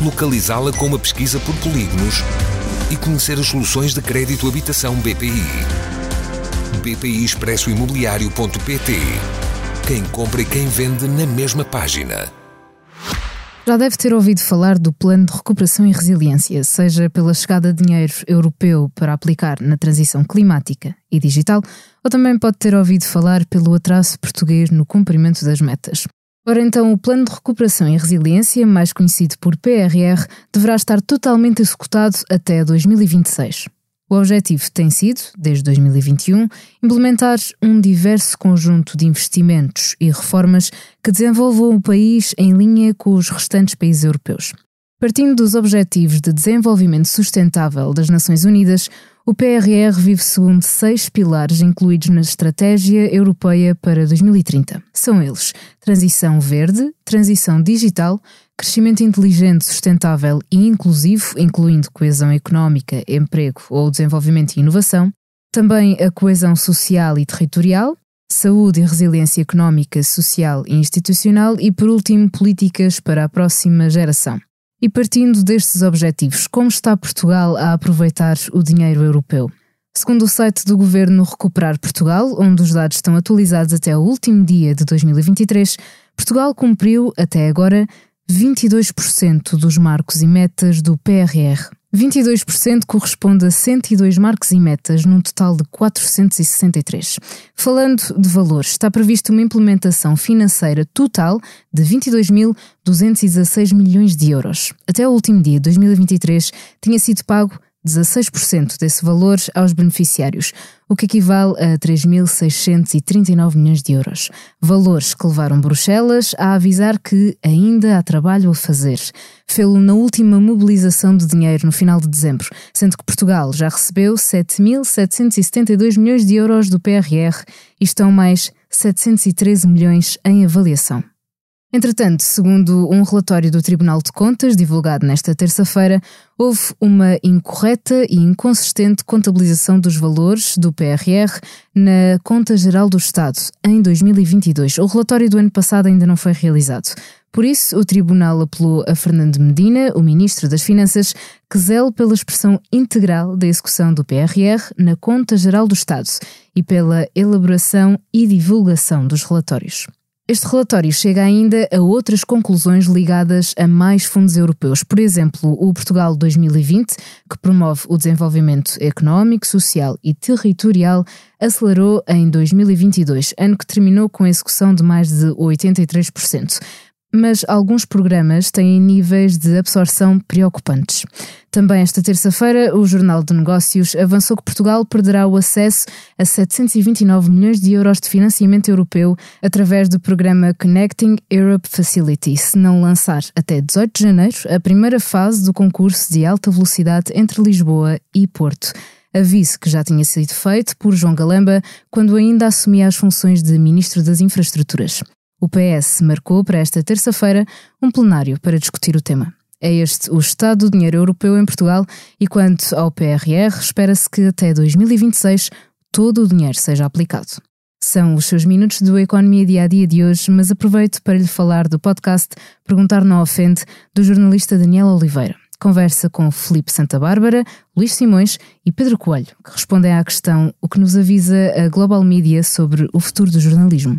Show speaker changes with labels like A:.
A: localizá-la com uma pesquisa por polígonos e conhecer as soluções de crédito habitação BPI. BPI Expresso Imobiliário.pt Quem compra e quem vende na mesma página.
B: Já deve ter ouvido falar do Plano de Recuperação e Resiliência, seja pela chegada de dinheiro europeu para aplicar na transição climática e digital, ou também pode ter ouvido falar pelo atraso português no cumprimento das metas. Ora então, o Plano de Recuperação e Resiliência, mais conhecido por PRR, deverá estar totalmente executado até 2026. O objetivo tem sido, desde 2021, implementar um diverso conjunto de investimentos e reformas que desenvolvam o país em linha com os restantes países europeus. Partindo dos Objetivos de Desenvolvimento Sustentável das Nações Unidas, o PRR vive segundo seis pilares incluídos na Estratégia Europeia para 2030. São eles: transição verde, transição digital, crescimento inteligente, sustentável e inclusivo, incluindo coesão económica, emprego ou desenvolvimento e inovação, também a coesão social e territorial, saúde e resiliência económica, social e institucional e, por último, políticas para a próxima geração. E partindo destes objetivos, como está Portugal a aproveitar o dinheiro europeu? Segundo o site do governo Recuperar Portugal, onde os dados estão atualizados até o último dia de 2023, Portugal cumpriu, até agora, 22% dos marcos e metas do PRR. 22% corresponde a 102 marcos e metas, num total de 463. Falando de valores, está prevista uma implementação financeira total de 22.216 milhões de euros. Até o último dia, 2023, tinha sido pago 16% desse valor aos beneficiários, o que equivale a 3.639 milhões de euros. Valores que levaram Bruxelas a avisar que ainda há trabalho a fazer. Fê-lo na última mobilização de dinheiro no final de dezembro, sendo que Portugal já recebeu 7.772 milhões de euros do PRR e estão mais 713 milhões em avaliação. Entretanto, segundo um relatório do Tribunal de Contas, divulgado nesta terça-feira, houve uma incorreta e inconsistente contabilização dos valores do PRR na Conta Geral do Estado em 2022. O relatório do ano passado ainda não foi realizado. Por isso, o Tribunal apelou a Fernando Medina, o Ministro das Finanças, que zele pela expressão integral da execução do PRR na Conta Geral do Estado e pela elaboração e divulgação dos relatórios. Este relatório chega ainda a outras conclusões ligadas a mais fundos europeus. Por exemplo, o Portugal 2020, que promove o desenvolvimento económico, social e territorial, acelerou em 2022, ano que terminou com a execução de mais de 83% mas alguns programas têm níveis de absorção preocupantes. Também esta terça-feira, o Jornal de Negócios avançou que Portugal perderá o acesso a 729 milhões de euros de financiamento europeu através do programa Connecting Europe Facility, se não lançar até 18 de janeiro a primeira fase do concurso de alta velocidade entre Lisboa e Porto aviso que já tinha sido feito por João Galamba quando ainda assumia as funções de Ministro das Infraestruturas. O PS marcou para esta terça-feira um plenário para discutir o tema. É este o estado do dinheiro europeu em Portugal e quanto ao PRR, espera-se que até 2026 todo o dinheiro seja aplicado. São os seus minutos do Economia Dia a Dia de hoje, mas aproveito para lhe falar do podcast Perguntar Não Ofende, do jornalista Daniel Oliveira. Conversa com Felipe Santa Bárbara, Luís Simões e Pedro Coelho, que respondem à questão o que nos avisa a Global Media sobre o futuro do jornalismo.